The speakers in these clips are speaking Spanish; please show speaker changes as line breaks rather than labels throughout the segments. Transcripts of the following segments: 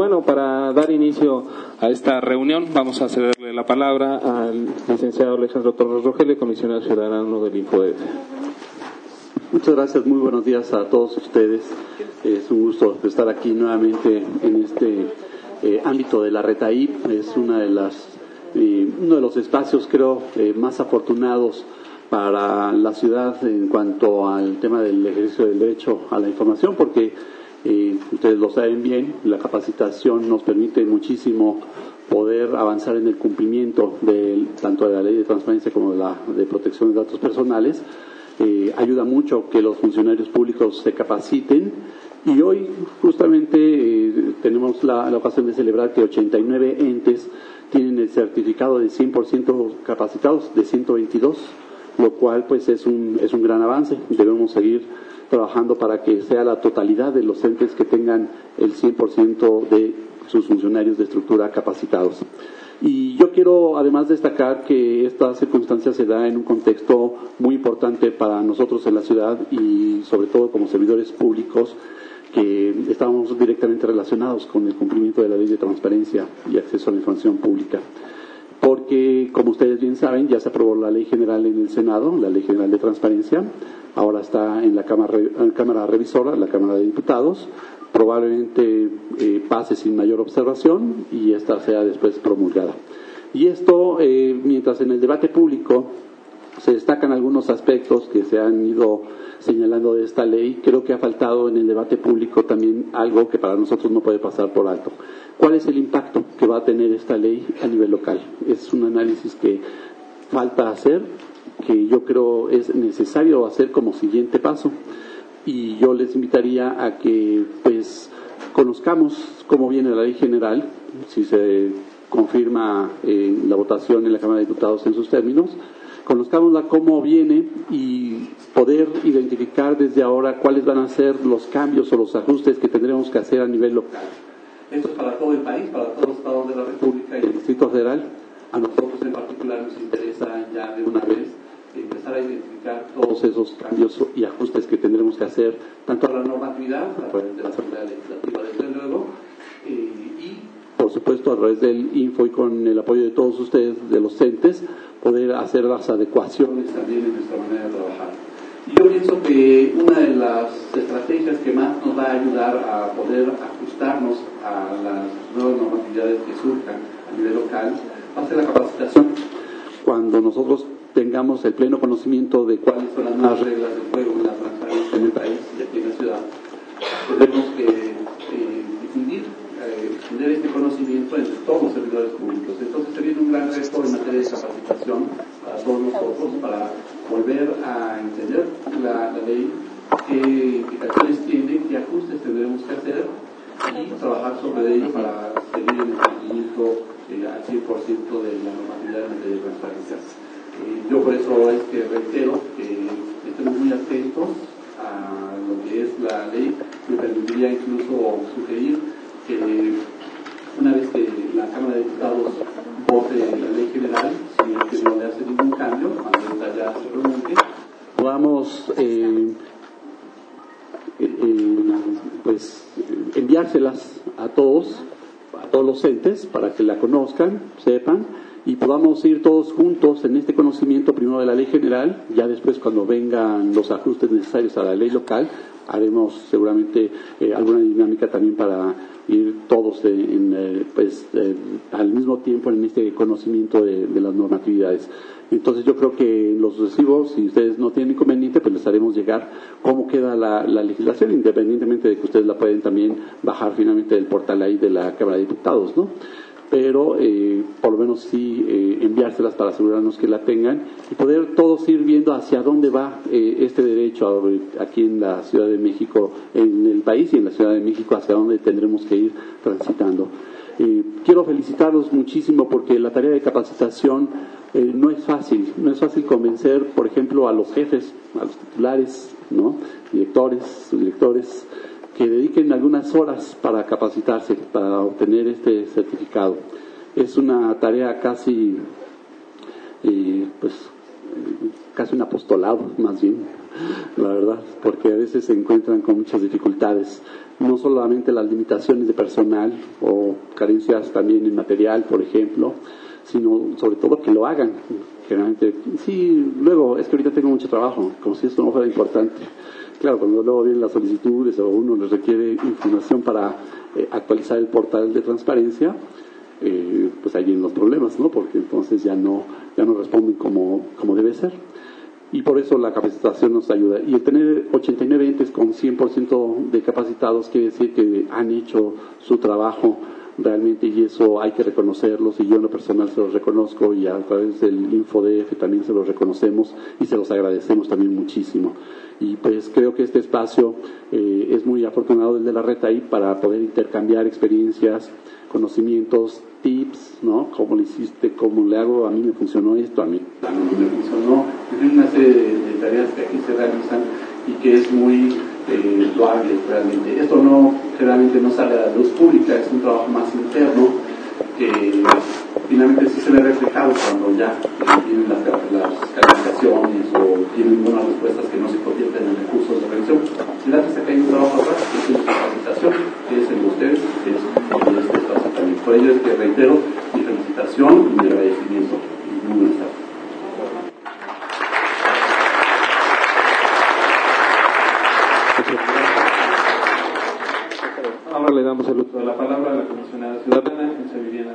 bueno, para dar inicio a esta reunión, vamos a cederle la palabra al licenciado Alejandro Torres Rogelio, comisionado ciudadano del InfoDF.
Muchas gracias, muy buenos días a todos ustedes. Es un gusto estar aquí nuevamente en este eh, ámbito de la RETAI. Es una de las, eh, uno de los espacios, creo, eh, más afortunados para la ciudad en cuanto al tema del ejercicio del derecho a la información, porque ustedes lo saben bien, la capacitación nos permite muchísimo poder avanzar en el cumplimiento de, tanto de la ley de transparencia como de la de protección de datos personales. Eh, ayuda mucho que los funcionarios públicos se capaciten y hoy justamente eh, tenemos la, ocasión de celebrar que 89 entes tienen el certificado de 100% capacitados de 122, lo cual pues es un, es un gran avance. Debemos seguir trabajando para que sea la totalidad de los entes que tengan el 100% de sus funcionarios de estructura capacitados. Y yo quiero además destacar que esta circunstancia se da en un contexto muy importante para nosotros en la ciudad y sobre todo como servidores públicos que estamos directamente relacionados con el cumplimiento de la ley de transparencia y acceso a la información pública porque, como ustedes bien saben, ya se aprobó la ley general en el Senado, la ley general de transparencia, ahora está en la Cámara, cámara Revisora, la Cámara de Diputados, probablemente eh, pase sin mayor observación y esta sea después promulgada. Y esto, eh, mientras en el debate público se destacan algunos aspectos que se han ido señalando de esta ley, creo que ha faltado en el debate público también algo que para nosotros no puede pasar por alto. ¿Cuál es el impacto que va a tener esta ley a nivel local? Es un análisis que falta hacer, que yo creo es necesario hacer como siguiente paso. Y yo les invitaría a que, pues, conozcamos cómo viene la ley general, si se confirma en la votación en la Cámara de Diputados en sus términos, conozcámosla cómo viene y poder identificar desde ahora cuáles van a ser los cambios o los ajustes que tendremos que hacer a nivel local. Esto es para todo el país, para todos los estados de la República y el Distrito Federal. A nosotros en particular nos interesa ya de una vez empezar a identificar todos esos cambios y ajustes que tendremos que hacer, tanto a la normatividad, a través de la Asamblea Legislativa, desde luego, eh, y por supuesto a través del Info y con el apoyo de todos ustedes, de los CENTES, poder hacer las adecuaciones también en nuestra manera de trabajar. Yo pienso que una de las estrategias que más nos va a ayudar a poder ajustarnos a las nuevas normatividades que surjan a nivel local va a ser la capacitación. Cuando nosotros tengamos el pleno conocimiento de cuáles son las nuevas reglas del juego y la transparencia en el país y aquí en la ciudad, tendremos que eh, difundir, eh, este conocimiento entre todos los servidores públicos. Entonces se viene un gran reto en materia de capacitación para todos nosotros, para volver a entender la, ley, qué implicaciones tiene, qué ajustes tendremos que hacer y trabajar sobre ello para seguir en el cumplimiento eh, al 100% de la normatividad en materia de transparencia. Eh, yo por eso es que reitero que estemos muy atentos a lo que es la ley. Me permitiría incluso sugerir una vez que la Cámara de Diputados vote la ley general, si que no le hace ningún cambio, cuando ya se pronuncie, podamos eh, eh, pues enviárselas a todos, a todos los entes, para que la conozcan, sepan, y podamos ir todos juntos en este conocimiento primero de la ley general, ya después cuando vengan los ajustes necesarios a la ley local, haremos seguramente eh, alguna dinámica también para ir todos eh, pues, al mismo tiempo en este conocimiento de, las normatividades. Entonces yo creo que los sucesivos, si ustedes no tienen inconveniente, pues les haremos llegar cómo queda la, legislación, independientemente de que ustedes la pueden también bajar finalmente del portal ahí de la Cámara de Diputados, ¿no? Pero eh, por lo menos sí eh, enviárselas para asegurarnos que la tengan y poder todos ir viendo hacia dónde va eh, este derecho aquí en la Ciudad de México, en el país y en la Ciudad de México, hacia dónde tendremos que ir transitando. quiero felicitarlos muchísimo porque la tarea de capacitación no es fácil, no es fácil convencer, por ejemplo, a los jefes, a los titulares, ¿no? directores, subdirectores, que dediquen algunas horas para capacitarse, para obtener este certificado. Es una tarea casi, eh, pues, casi un apostolado, más bien, la verdad, porque a veces se encuentran con muchas dificultades, no solamente las limitaciones de personal o carencias también en material, por ejemplo, sino sobre todo que lo hagan. Generalmente, sí, luego es que ahorita tengo mucho trabajo, como si esto no fuera importante. Claro, cuando luego vienen las solicitudes o uno les requiere información para eh, actualizar el portal de transparencia, eh, pues ahí vienen los problemas, ¿no? Porque entonces ya no, ya no responden como, como debe ser. Y por eso la capacitación nos ayuda. Y el tener 89 entes con 100% de capacitados quiere decir que han hecho su trabajo realmente y eso hay que reconocerlos y yo en lo personal se los reconozco y a través del InfoDF también se los reconocemos y se los agradecemos también muchísimo. Y pues creo que este espacio eh, es muy afortunado el de la red ahí para poder intercambiar experiencias, conocimientos, tips, ¿no? ¿Cómo lo hiciste? ¿Cómo le hago? A mí me funcionó esto, a mí, a mí me funcionó. Una serie de tareas que aquí se realizan y que es muy eh, realmente. Esto no, generalmente no sale a la luz pública, es un trabajo más interno que finalmente sí se ve reflejado cuando ya tienen las, las, calificaciones o tienen unas respuestas que no se convierten en recursos de revisión. Si la que hay un trabajo atrás, que es la capacitación, que es el de ustedes, que es en este espacio también. Por ello es que reitero mi felicitación y mi agradecimiento. Muy buenas tardes.
Ahora le damos el uso de la palabra a la comisionada ciudadana, Viviana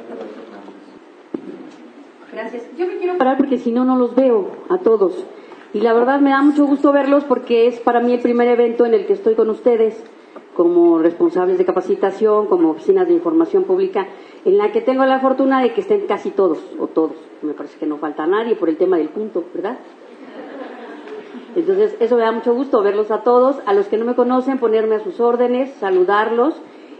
Gracias. Yo me quiero parar porque si no, los veo a todos. Y la verdad me da mucho gusto verlos porque es para mí el primer evento en el que estoy con ustedes como responsables de capacitación, como oficinas de información pública, en la que tengo la fortuna de que estén casi todos, o todos. Me parece que no falta nadie por el tema del punto, ¿verdad? Entonces, eso me da mucho gusto verlos a todos, a los que no me conocen, ponerme a sus órdenes, saludarlos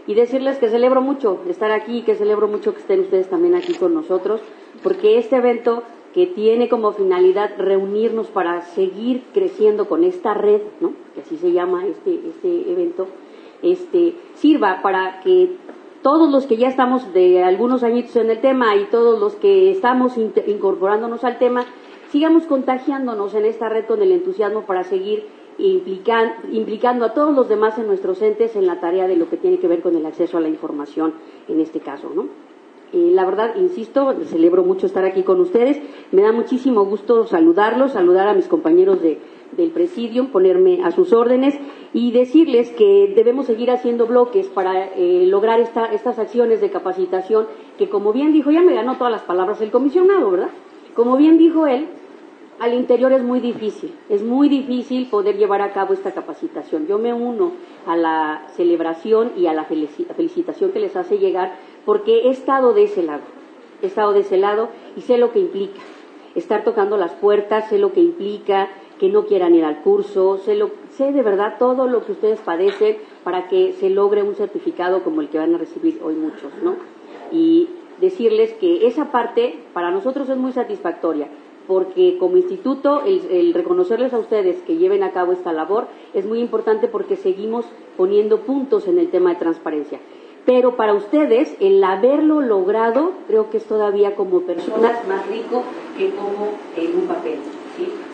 y decirles que celebro mucho estar aquí, que celebro mucho que estén ustedes también aquí con nosotros, porque este evento que tiene como finalidad reunirnos para seguir creciendo con esta red, ¿no? que así se llama este, este evento, este, sirva para que todos los que ya estamos de algunos añitos en el tema y todos los que estamos incorporándonos al tema, sigamos contagiándonos en esta red con el entusiasmo para seguir implicando a todos los demás en nuestros entes en la tarea de lo que tiene que ver con el acceso a la información en este caso, ¿no? La verdad, insisto, celebro mucho estar aquí con ustedes. Me da muchísimo gusto saludarlos, saludar a mis compañeros de, del presidium, ponerme a sus órdenes y decirles que debemos seguir haciendo bloques para eh, lograr estas acciones de capacitación que, como bien dijo, ya me ganó todas las palabras el comisionado, ¿verdad? Como bien dijo él, al interior es muy difícil, es muy difícil poder llevar a cabo esta capacitación. Yo me uno a la celebración y a la felicitación que les hace llegar porque he estado de ese lado, he estado de ese lado y sé lo que implica. Estar tocando las puertas, sé lo que implica que no quieran ir al curso, sé, lo, sé de verdad todo lo que ustedes padecen para que se logre un certificado como el que van a recibir hoy muchos, ¿no? Y decirles que esa parte para nosotros es muy satisfactoria porque como instituto el, reconocerles a ustedes que lleven a cabo esta labor es muy importante porque seguimos poniendo puntos en el tema de transparencia. Pero para ustedes, el haberlo logrado, creo que es todavía como personas más rico que como en un papel.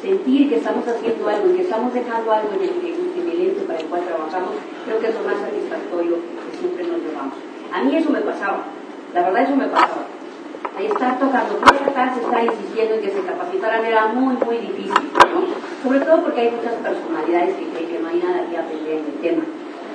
Sentir que estamos haciendo algo y que estamos dejando algo en el, en el ente para el cual trabajamos, creo que es lo más satisfactorio que siempre nos llevamos. A mí eso me pasaba, la verdad eso me pasaba estar tocando puertas, estar insistiendo en que se capacitaran era muy, muy difícil, ¿no? Sobre todo porque hay muchas personalidades que creen que no hay nada que aprender en el tema,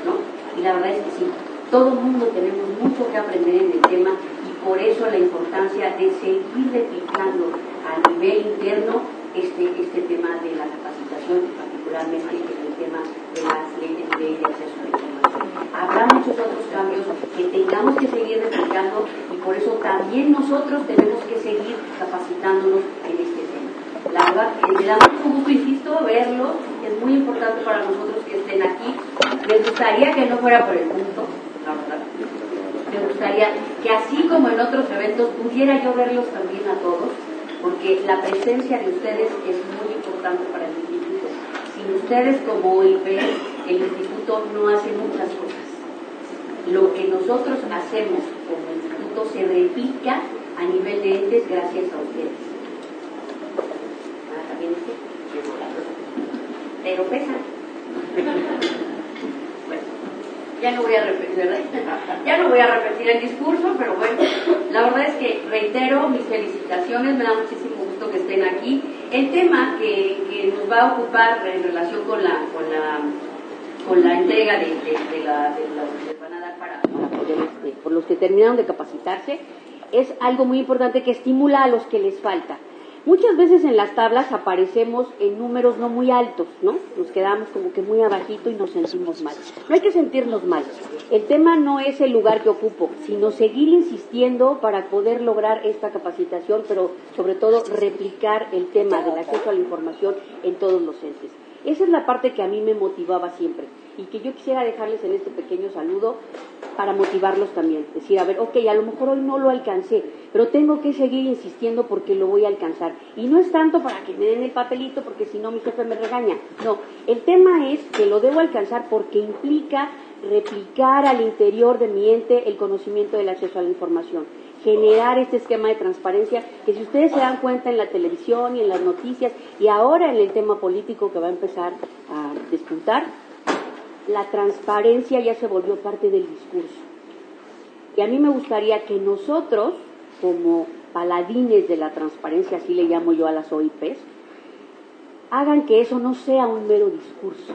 ¿no? Y la verdad es que sí, todo el mundo tenemos mucho que aprender en el tema y por eso la importancia de seguir replicando a nivel interno este, este tema de la capacitación, particularmente en el tema de las leyes de acceso a la información. Habrá muchos otros cambios que tengamos que seguir replicando y por eso también nosotros tenemos que seguir capacitándonos en este tema. La verdad, me da mucho gusto, insisto, verlo, es muy importante para nosotros que estén aquí. Me gustaría que no fuera por el punto, la. Me gustaría que así como en otros eventos pudiera yo verlos también a todos, porque la presencia de ustedes es muy importante para el instituto. Sin ustedes como OIP, el instituto no hace muchas cosas. Lo que nosotros hacemos como instituto se replica a nivel de entes gracias a ustedes. pero pesa. Ya no voy a repetir, ¿verdad? Ya no voy a repetir el discurso, pero bueno, la verdad es que reitero mis felicitaciones, me da muchísimo gusto que estén aquí. El tema que, que nos va a ocupar en relación con la, con la, con la entrega de, de, la, de los que van a dar para, este, por los que terminaron de capacitarse, es algo muy importante que estimula a los que les falta. Muchas veces en las tablas aparecemos en números no muy altos, ¿no? Nos quedamos como que muy abajito y nos sentimos mal. No hay que sentirnos mal. El tema no es el lugar que ocupo, sino seguir insistiendo para poder lograr esta capacitación, pero sobre todo replicar el tema del acceso a la información en todos los entes. Esa es la parte que a mí me motivaba siempre y que yo quisiera dejarles en este pequeño saludo para motivarlos también. Decir, a ver, ok, a lo mejor hoy no lo alcancé, pero tengo que seguir insistiendo porque lo voy a alcanzar. Y no es tanto para que me den el papelito porque si no mi jefe me regaña. No, el tema es que lo debo alcanzar porque implica replicar al interior de mi ente el conocimiento del acceso a la información generar este esquema de transparencia que si ustedes se dan cuenta en la televisión y en las noticias y ahora en el tema político que va a empezar a despuntar, la transparencia ya se volvió parte del discurso. Y a mí me gustaría que nosotros, como paladines de la transparencia, así le llamo yo a las OIPs, hagan que eso no sea un mero discurso,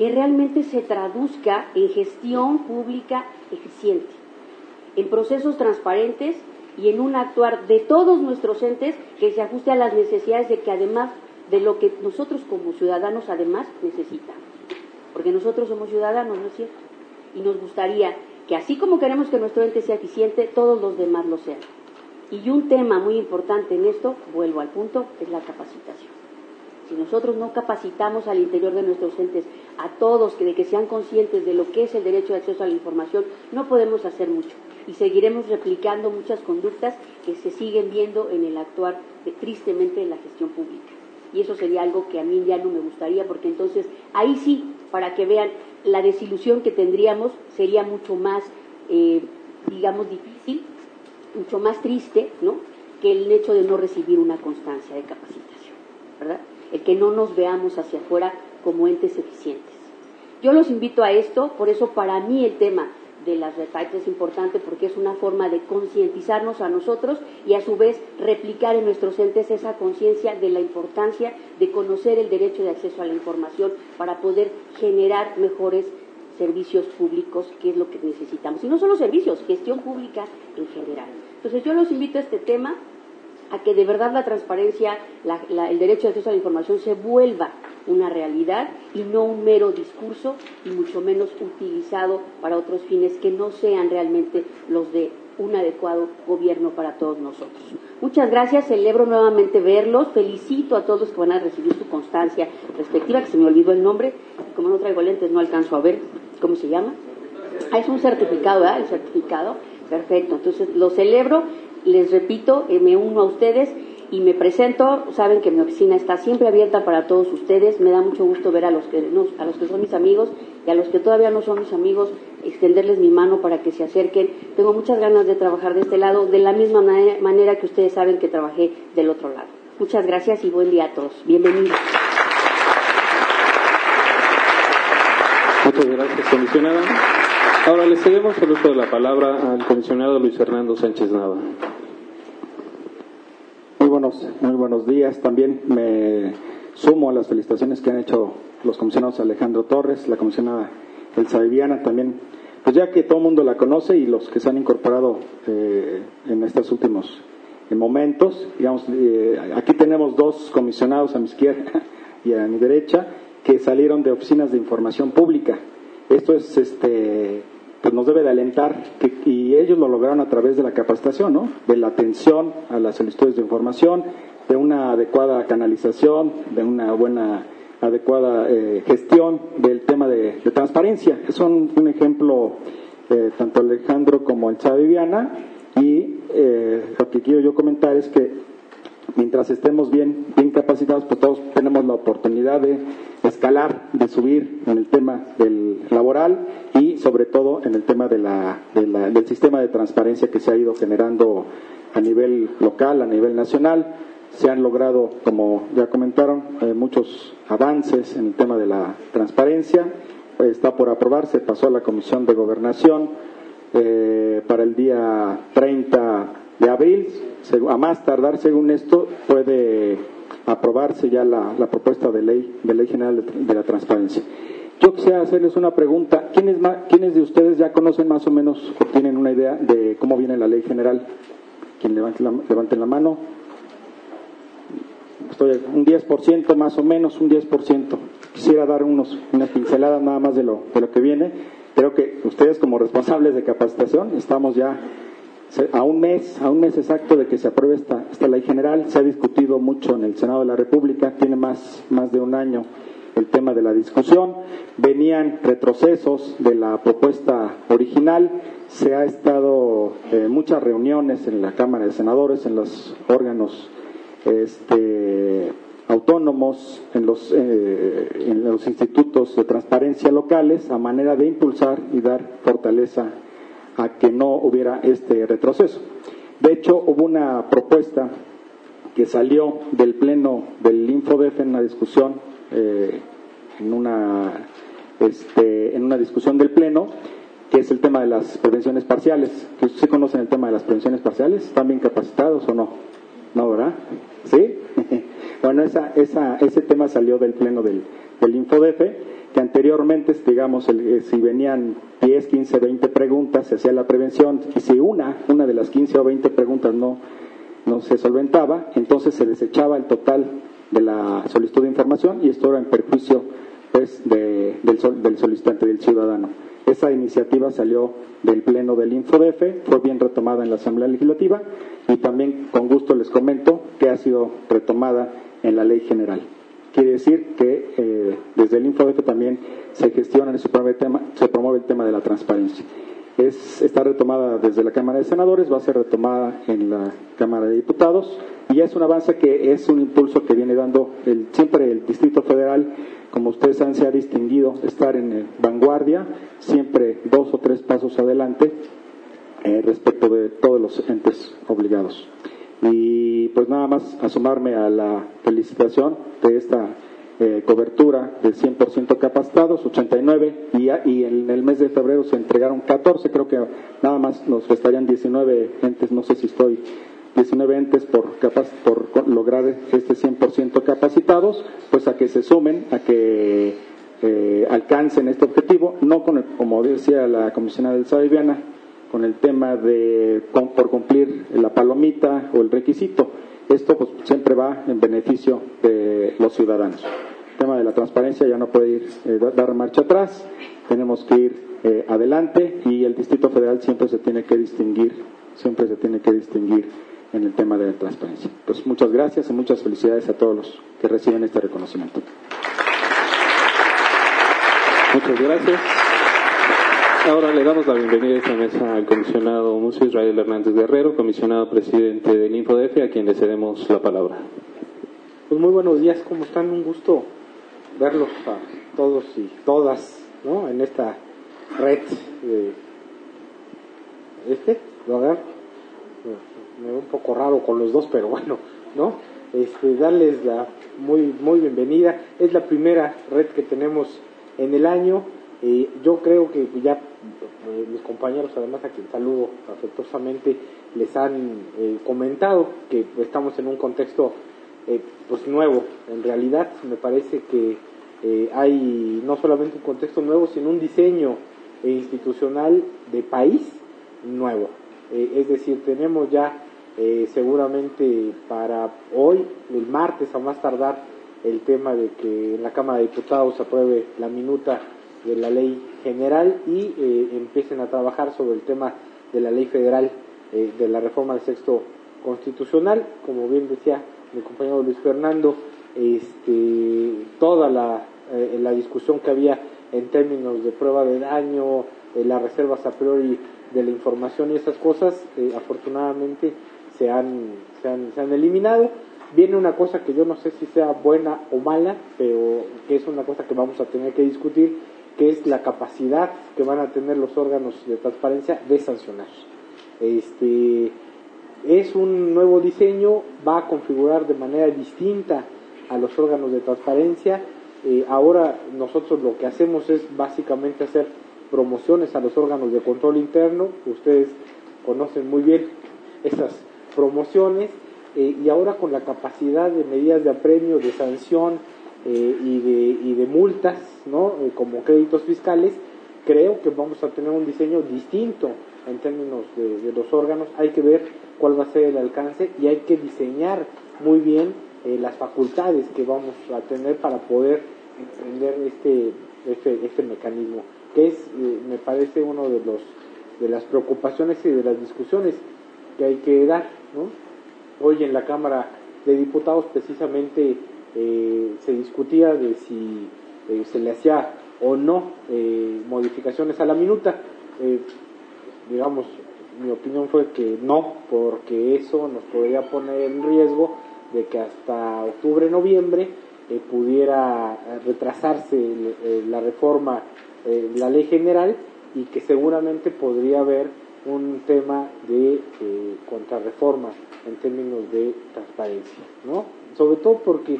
que realmente se traduzca en gestión pública eficiente, en procesos transparentes y en un actuar de todos nuestros entes que se ajuste a las necesidades de que además de lo que nosotros como ciudadanos además necesitamos porque nosotros somos ciudadanos, ¿no es cierto? Y nos gustaría que así como queremos que nuestro ente sea eficiente, todos los demás lo sean. Y un tema muy importante en esto, vuelvo al punto, es la capacitación. Si nosotros no capacitamos al interior de nuestros entes a todos que de que sean conscientes de lo que es el derecho de acceso a la información, no podemos hacer mucho y seguiremos replicando muchas conductas que se siguen viendo en el actuar de, tristemente en la gestión pública. Y eso sería algo que a mí ya no me gustaría porque entonces ahí sí para que vean la desilusión que tendríamos sería mucho más, eh, digamos, difícil, mucho más triste, ¿no? Que el hecho de no recibir una constancia de capacitación, ¿verdad? El que no nos veamos hacia afuera como entes eficientes. Yo los invito a esto, por eso para mí el tema de las refights es importante porque es una forma de concientizarnos a nosotros y a su vez replicar en nuestros entes esa conciencia de la importancia de conocer el derecho de acceso a la información para poder generar mejores servicios públicos, que es lo que necesitamos. Y no solo servicios, gestión pública en general. Entonces yo los invito a este tema, a que de verdad la transparencia, el derecho de acceso a la información se vuelva una realidad y no un mero discurso y mucho menos utilizado para otros fines que no sean realmente los de un adecuado gobierno para todos nosotros. Muchas gracias, celebro nuevamente verlos, felicito a todos que van a recibir su constancia respectiva, que se me olvidó el nombre, como no traigo lentes no alcanzo a ver cómo se llama. Ah, es un certificado, ¿verdad? El certificado, perfecto, entonces lo celebro, les repito, eh, me uno a ustedes y me presento, saben que mi oficina está siempre abierta para todos ustedes, me da mucho gusto ver a los que a los que son mis amigos y a los que todavía no son mis amigos extenderles mi mano para que se acerquen. Tengo muchas ganas de trabajar de este lado de la misma manera que ustedes saben que trabajé del otro lado. Muchas gracias y buen día a todos. Bienvenidos.
Muchas gracias, comisionada. Ahora le cedemos el uso de la palabra al comisionado Luis Fernando Sánchez Nava
muy buenos días. También me sumo a las felicitaciones que han hecho los comisionados Alejandro Torres, la comisionada Elsa Viviana, también, pues ya que todo el mundo la conoce y los que se han incorporado eh, en estos últimos momentos, digamos, eh, aquí tenemos dos comisionados a mi izquierda y a mi derecha que salieron de oficinas de información pública. Esto es este pues nos debe de alentar y ellos lo lograron a través de la capacitación, ¿no? De la atención a las solicitudes de información, de una adecuada canalización, de una buena adecuada eh, gestión del tema de, transparencia. Es un, ejemplo eh, tanto Alejandro como el Viviana y eh, lo que quiero yo comentar es que mientras estemos bien, bien capacitados, pues todos tenemos la oportunidad de escalar, de subir en el tema del laboral y sobre todo en el tema de del sistema de transparencia que se ha ido generando a nivel local, a nivel nacional. se han logrado, como ya comentaron, eh, muchos avances en el tema de la transparencia. está por aprobarse, pasó a la Comisión de Gobernación eh, para el día 30 de abril. A más tardar, según esto, puede aprobarse ya la, propuesta de ley, de ley general de, la transparencia. Yo quisiera hacerles una pregunta. ¿Quiénes, ¿Quiénes de ustedes ya conocen más o menos o tienen una idea de cómo viene la ley general? Quien levante la, levante la mano estoy un 10% más o menos, un 10%. Quisiera dar unos, una pincelada nada más de lo, de lo que viene. Creo que ustedes como responsables de capacitación estamos ya a un mes, a un mes exacto de que se apruebe esta, esta ley general. Se ha discutido mucho en el Senado de la República, tiene más, más de un año el tema de la discusión. Venían retrocesos de la propuesta original. Se ha estado eh, muchas reuniones en la Cámara de Senadores, en los órganos este, autónomos en los, eh, en los institutos de transparencia locales a manera de impulsar y dar fortaleza a que no hubiera este retroceso. De hecho, hubo una propuesta que salió del pleno del InfoDef en una discusión, eh, en, una, este, en una discusión del pleno, que es el tema de las prevenciones parciales. ¿Ustedes conocen el tema de las prevenciones parciales? ¿Están bien capacitados o no? No, ¿verdad? ¿Sí? bueno, esa, esa, ese tema salió del pleno del, del que anteriormente, digamos, eh, si venían 10, 15, 20 preguntas, se hacía la prevención, y si una, una de las 15 o 20 preguntas no, no se solventaba, entonces se desechaba el total de la solicitud de información y esto era en perjuicio pues, del, del solicitante, del ciudadano. Esa iniciativa salió del Pleno del Infodefe, fue bien retomada en la Asamblea Legislativa y también con gusto les comento que ha sido retomada en la Ley General. Quiere decir que eh, desde el Infodefe también se gestiona, se promueve, el tema, se promueve el tema de la transparencia. Es, está retomada desde la Cámara de Senadores, va a ser retomada en la Cámara de Diputados y es un avance que es un impulso que viene dando el, siempre el Distrito Federal como ustedes saben, se ha distinguido estar en vanguardia, siempre dos o tres pasos adelante eh, respecto de todos los entes obligados. Y pues nada más asomarme a la felicitación de esta eh, cobertura del 100% capacitados, 89, y, y en el mes de febrero se entregaron 14, creo que nada más nos restarían 19 entes, no sé si estoy 19 entes por, capaz, por lograr este 100% capacitados, pues a que se sumen, a que eh, alcancen este objetivo, no con como decía la comisionada del Viviana, con el tema de por cumplir la palomita o el requisito. Esto pues, siempre va en beneficio de los ciudadanos. El tema de la transparencia ya no puede ir, eh, dar marcha atrás, tenemos que ir eh, adelante y el Distrito Federal siempre se tiene que distinguir, siempre se tiene que distinguir en el tema de la transparencia. Pues muchas gracias y muchas felicidades a todos los que reciben este reconocimiento.
Muchas gracias. Ahora le damos la bienvenida a esta mesa al comisionado Museo Israel Hernández Guerrero, comisionado presidente del InfoDF, a quien le cedemos la palabra.
Pues muy buenos días, ¿cómo están? Un gusto verlos a todos y todas ¿no? en esta red de este, ¿lo me veo un poco raro con los dos, pero bueno, ¿no? Este, darles la muy, muy bienvenida. Es la primera red que tenemos en el año. Eh, yo creo que ya eh, mis compañeros, además a quien saludo afectuosamente, les han eh, comentado que estamos en un contexto pues nuevo. En realidad me parece que hay no solamente un contexto nuevo, sino un diseño institucional de país nuevo. es decir, tenemos ya eh, seguramente para hoy, el martes a más tardar, el tema de que en la Cámara de Diputados apruebe la minuta de la ley general y eh, empiecen a trabajar sobre el tema de la ley federal eh, de la reforma del sexto constitucional. Como bien decía mi compañero Luis Fernando, este, toda la, la discusión que había en términos de prueba de daño, las reservas a priori de la información y esas cosas, afortunadamente se han, se han, se han eliminado. Viene una cosa que yo no sé si sea buena o mala, pero que es una cosa que vamos a tener que discutir, que es la capacidad que van a tener los órganos de transparencia de sancionar. Este, es un nuevo diseño, va a configurar de manera distinta a los órganos de transparencia. Eh, ahora nosotros lo que hacemos es básicamente hacer promociones a los órganos de control interno, ustedes conocen muy bien esas promociones, eh, y ahora con la capacidad de medidas de apremio, de sanción eh, y, de, y, de, multas, ¿no? como créditos fiscales, creo que vamos a tener un diseño distinto en términos de, de, los órganos. Hay que ver cuál va a ser el alcance y hay que diseñar muy bien eh, las facultades que vamos a tener para poder emprender este, este, este mecanismo, que es, eh, me parece, uno de los de las preocupaciones y de las discusiones que hay que dar. ¿no? Hoy en la Cámara de Diputados precisamente eh, se discutía de si eh, se le hacía o no eh, modificaciones a la minuta. Eh, digamos, mi opinión fue que no, porque eso nos podría poner en riesgo de que hasta octubre, noviembre eh, pudiera retrasarse la reforma, la ley general, y que seguramente podría haber un tema de eh, contrarreforma en términos de transparencia, ¿no? Sobre todo porque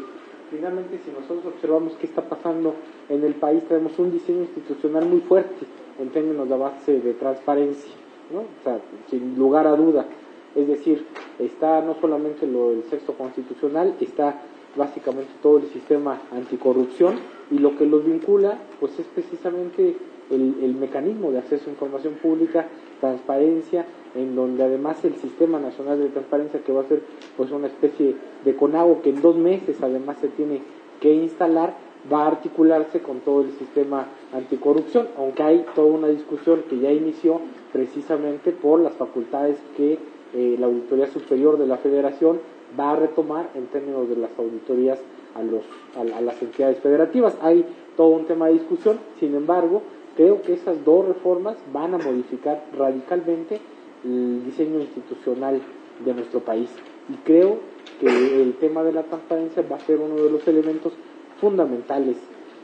finalmente si nosotros observamos qué está pasando en el país, tenemos un diseño institucional muy fuerte en términos de base de transparencia, ¿no? O sea, sin lugar a duda. Es decir, está no solamente lo del sexto constitucional, está básicamente todo el sistema anticorrupción y lo que los vincula pues es precisamente el, el, mecanismo de acceso a información pública, transparencia, en donde además el Sistema Nacional de Transparencia, que va a ser pues una especie de conago que en dos meses además se tiene que instalar, va a articularse con todo el sistema anticorrupción, aunque hay toda una discusión que ya inició precisamente por las facultades que eh, la Auditoría Superior de la Federación va a retomar en términos de las auditorías a, los, a, a las entidades federativas. Hay todo un tema de discusión, sin embargo, creo que esas dos reformas van a modificar radicalmente el diseño institucional de nuestro país. Y creo que el tema de la transparencia va a ser uno de los elementos fundamentales,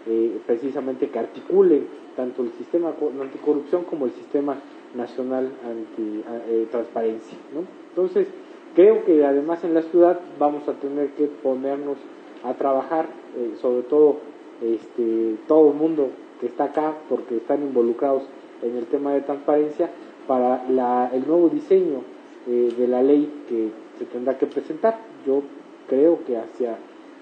eh, precisamente que articulen tanto el sistema anticorrupción como el sistema nacional anti-transparencia. ¿no? Entonces, creo que además en la ciudad vamos a tener que ponernos a trabajar, eh, sobre todo este, todo el mundo que está acá porque están involucrados en el tema de transparencia para la, el nuevo diseño eh, de la ley que se tendrá que presentar. Yo creo que hacia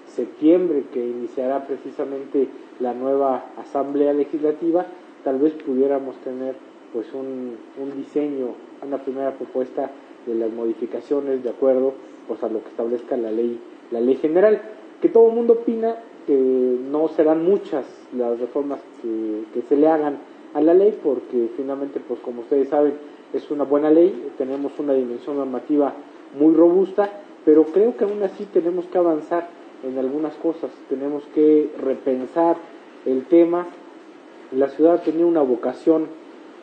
septiembre, que iniciará precisamente la nueva Asamblea Legislativa, tal vez pudiéramos tener pues un, un diseño, una primera propuesta de las modificaciones de acuerdo pues a lo que establezca la ley, la ley general, que todo el mundo opina que no serán muchas las reformas que, se le hagan a la ley porque finalmente pues como ustedes saben es una buena ley tenemos una dimensión normativa muy robusta pero creo que aún así tenemos que avanzar en algunas cosas. Tenemos que repensar el tema. La ciudad tenía una vocación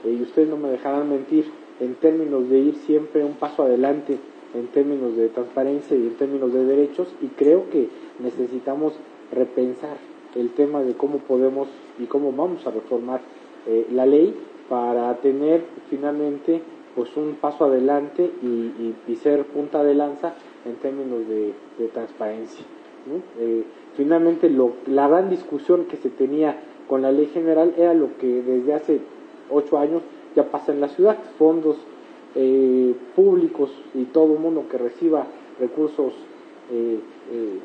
eh, y ustedes no me dejarán mentir en términos de ir siempre un paso adelante en términos de transparencia y en términos de derechos y creo que necesitamos repensar el tema de cómo podemos y cómo vamos a reformar eh, la ley para tener finalmente pues un paso adelante y, y, ser punta de lanza en términos de, de transparencia. Eh, finalmente lo, la gran discusión que se tenía con la ley general era lo que desde hace ocho años ya pasa en la ciudad, fondos eh, públicos y todo mundo que reciba recursos eh, eh,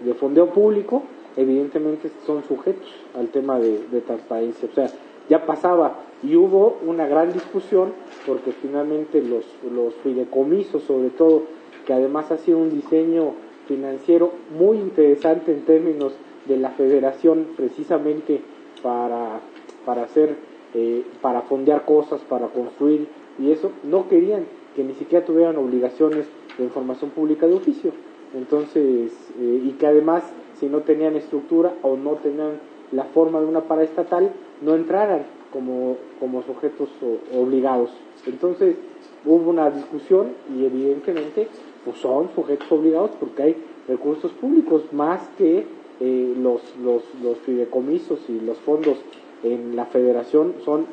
de fondeo público, evidentemente son sujetos al tema de, de, transparencia. O sea, ya pasaba y hubo una gran discusión porque finalmente los, los fideicomisos, sobre todo, que además ha sido un diseño financiero muy interesante en términos de la federación precisamente para, para hacer, eh, para fondear cosas, para construir y eso, no querían que ni siquiera tuvieran obligaciones de información pública de oficio. Entonces, eh, y que además, si no tenían estructura o no tenían la forma de una paraestatal, no entraran como, como sujetos o, obligados. Entonces, hubo una discusión y evidentemente pues son sujetos obligados porque hay recursos públicos más que eh, los, los, los fideicomisos y los fondos en la federación son,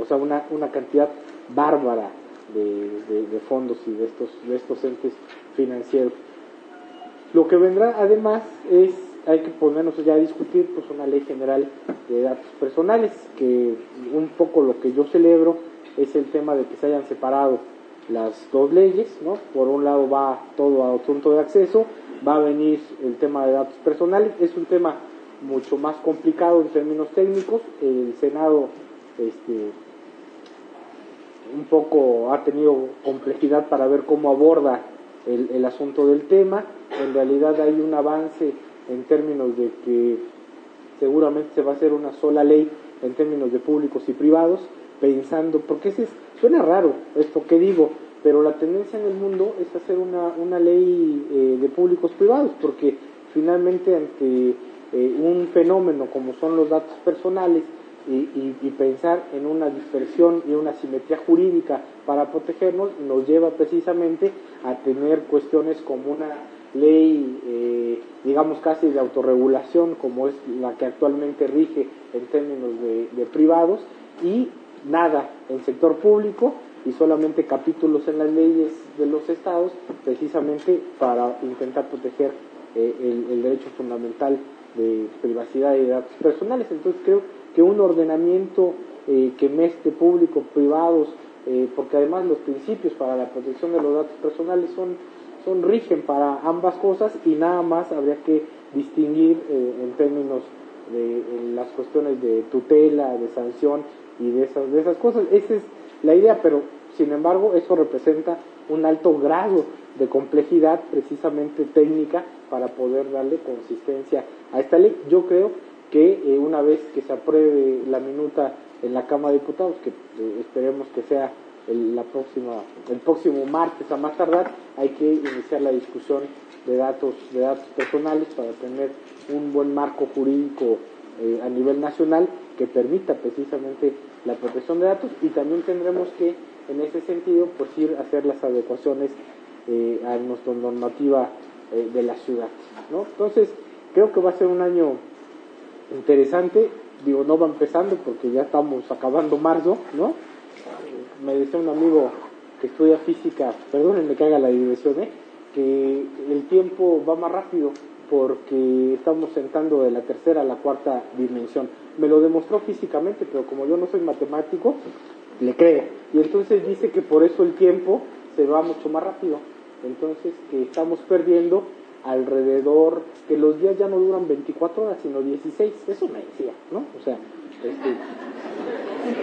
o sea, una, una cantidad bárbara de, fondos y de estos, de estos entes financieros. Lo que vendrá además es, hay que ponernos ya a discutir pues una ley general de datos personales, que un poco lo que yo celebro es el tema de que se hayan separado las dos leyes, ¿no? Por un lado va todo a asunto de acceso, va a venir el tema de datos personales, es un tema mucho más complicado en términos técnicos, el Senado este, un poco ha tenido complejidad para ver cómo aborda el, el asunto del tema, en realidad hay un avance en términos de que seguramente se va a hacer una sola ley en términos de públicos y privados, pensando, porque ese suena raro esto que digo, pero la tendencia en el mundo es hacer una, una ley eh, de públicos privados, porque finalmente ante eh, un fenómeno como son los datos personales y, y, pensar en una dispersión y una simetría jurídica para protegernos nos lleva precisamente a tener cuestiones como una ley, eh, digamos casi de autorregulación, como es la que actualmente rige en términos de privados, y nada en sector público y solamente capítulos en las leyes de los estados, precisamente para intentar proteger eh, el, derecho fundamental de privacidad y de datos personales. Entonces creo que un ordenamiento eh, que mezcle público, privados, eh, porque además los principios para la protección de los datos personales son, son rigen para ambas cosas y nada más habría que distinguir en términos de las cuestiones de tutela, de sanción y de esas, de esas cosas. Esa es la idea, pero sin embargo eso representa un alto grado de complejidad precisamente técnica para poder darle consistencia a esta ley. Yo creo que eh, una vez que se apruebe la minuta en la Cámara de Diputados, que eh, esperemos que sea el, la próxima, el próximo martes a más tardar, hay que iniciar la discusión de datos, de datos personales para tener un buen marco jurídico eh, a nivel nacional que permita precisamente la protección de datos y también tendremos que en ese sentido pues ir a hacer las adecuaciones eh, a nuestra normativa eh, de la ciudad ¿no? entonces creo que va a ser un año interesante digo no va empezando porque ya estamos acabando marzo no me decía un amigo que estudia física perdónenme que haga la digresión ¿eh? que el tiempo va más rápido porque estamos sentando de la tercera a la cuarta dimensión. Me lo demostró físicamente, pero como yo no soy matemático, le creo. Y entonces dice que por eso el tiempo se va mucho más rápido. Entonces que estamos perdiendo alrededor, que los días ya no duran 24 horas, sino 16. Eso me decía, ¿no? O sea, este,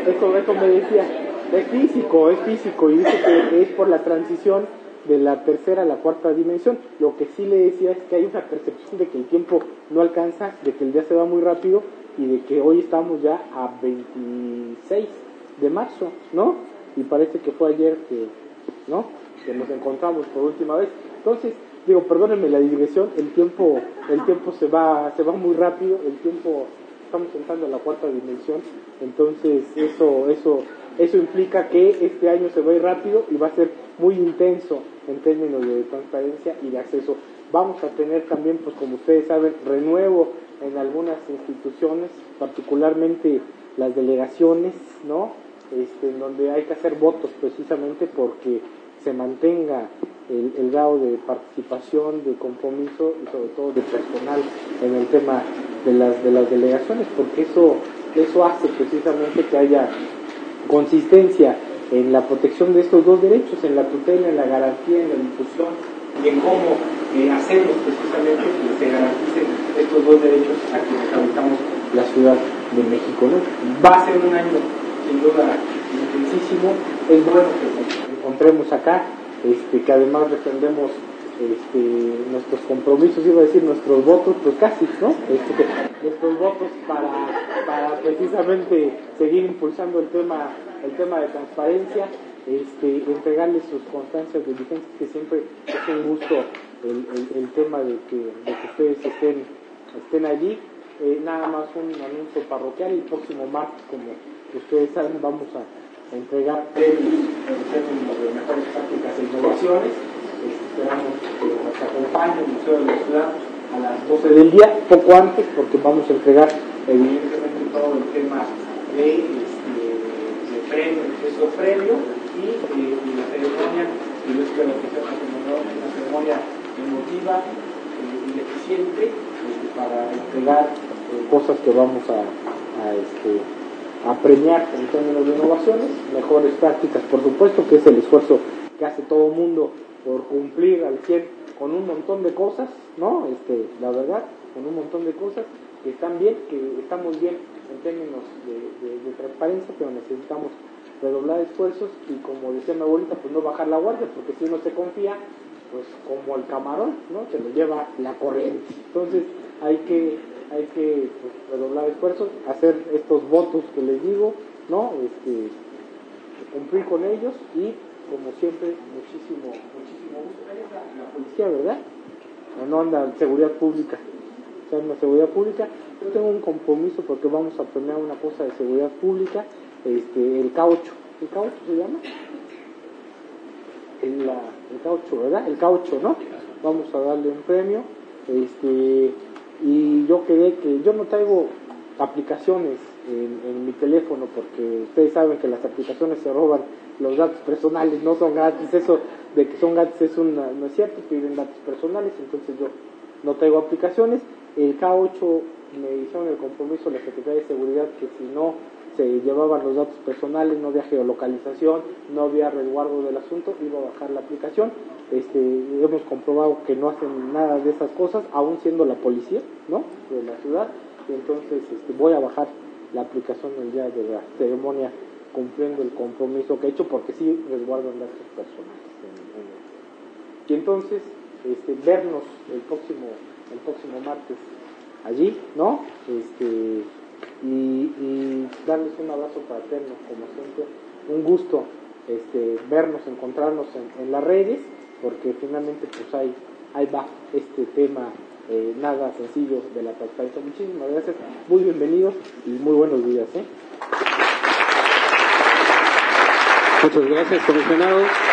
eso, eso me decía. Es físico, es físico. Y dice que es por la transición de la tercera a la cuarta dimensión. Lo que sí le decía es que hay una percepción de que el tiempo no alcanza, de que el día se va muy rápido y de que hoy estamos ya a 26 de marzo, ¿no? Y parece que fue ayer que, ¿no? Que nos encontramos por última vez. Entonces, digo, perdónenme la digresión, el tiempo, el tiempo se va, se va muy rápido, el tiempo, estamos entrando a la cuarta dimensión, entonces eso, eso, eso implica que este año se va a ir rápido y va a ser muy intenso en términos de transparencia y de acceso. Vamos a tener también, pues como ustedes saben, renuevo en algunas instituciones, particularmente las delegaciones, ¿no? Este, en donde hay que hacer votos precisamente porque se mantenga el, el, grado de participación, de compromiso y sobre todo de personal en el tema de las, de las delegaciones, porque eso, eso hace precisamente que haya consistencia en la protección de estos dos derechos, en la tutela, en la garantía, en la difusión y en cómo eh, hacemos precisamente que se garanticen estos dos derechos a quienes habitamos la Ciudad de México. ¿no? Va a ser un año sin duda intensísimo, es bueno que nos encontremos acá, este, que además defendemos este, nuestros compromisos, iba a decir nuestros votos, pues casi, ¿no? Este, nuestros votos para, precisamente seguir impulsando el tema el tema de transparencia, este, entregarles sus constancias de vigencia, que siempre es un gusto el, tema de que, de que, ustedes estén, estén allí. Eh, nada más un anuncio parroquial, el próximo martes, como ustedes saben, vamos a entregar premios en términos de mejores prácticas e innovaciones. Este, esperamos que nos acompañe el Museo de los Ciudadanos a las 12 del día, poco antes, porque vamos a entregar evidentemente todo el tema de premio, el previo y, eh, y la ceremonia, y yo espero que sea una ceremonia emotiva eh, y eficiente este, para entregar eh, cosas que vamos a, este, a premiar en términos de innovaciones, mejores prácticas, por supuesto, que es el esfuerzo que hace todo el mundo por cumplir al 100 con un montón de cosas, ¿no? Este, la verdad, con un montón de cosas que están bien, que estamos bien en términos de, transparencia, pero necesitamos redoblar esfuerzos y como decía mi abuelita, pues no bajar la guardia, porque si uno se confía, pues como el camarón, ¿no? Se lo lleva la corriente. Entonces hay que, hay que pues, redoblar esfuerzos, hacer estos votos que les digo, ¿no? Este, cumplir con ellos y como siempre, muchísimo, La, policía, ¿verdad? no anda seguridad pública. O sea, en la seguridad pública. Yo tengo un compromiso porque vamos a premiar una cosa de seguridad pública, este, el caucho. ¿El caucho se llama? El, caucho, ¿verdad? El caucho, ¿no? Vamos a darle un premio. Este, y yo quedé que yo no traigo aplicaciones en, en, mi teléfono porque ustedes saben que las aplicaciones se roban los datos personales, no son gratis, eso de que son gratis es una, no es cierto, piden datos personales, entonces yo no traigo aplicaciones, el K8 me hicieron el compromiso la Secretaría de Seguridad que si no se llevaban los datos personales, no había geolocalización, no había resguardo del asunto, iba a bajar la aplicación. Este, hemos comprobado que no hacen nada de esas cosas, aún siendo la policía, ¿no? De la ciudad. Entonces este, voy a bajar la aplicación el día de la ceremonia cumpliendo el compromiso que he hecho porque sí resguardan datos personales. Y entonces, este, vernos el próximo, el próximo martes allí, ¿no? Este, y, darles un abrazo fraterno, como siempre, un gusto este, vernos, encontrarnos en, las redes, porque finalmente pues ahí, ahí va este tema eh, nada sencillo de la transparencia. Muchísimas gracias, muy bienvenidos y muy buenos días. ¿eh?
Muchas gracias, comisionado.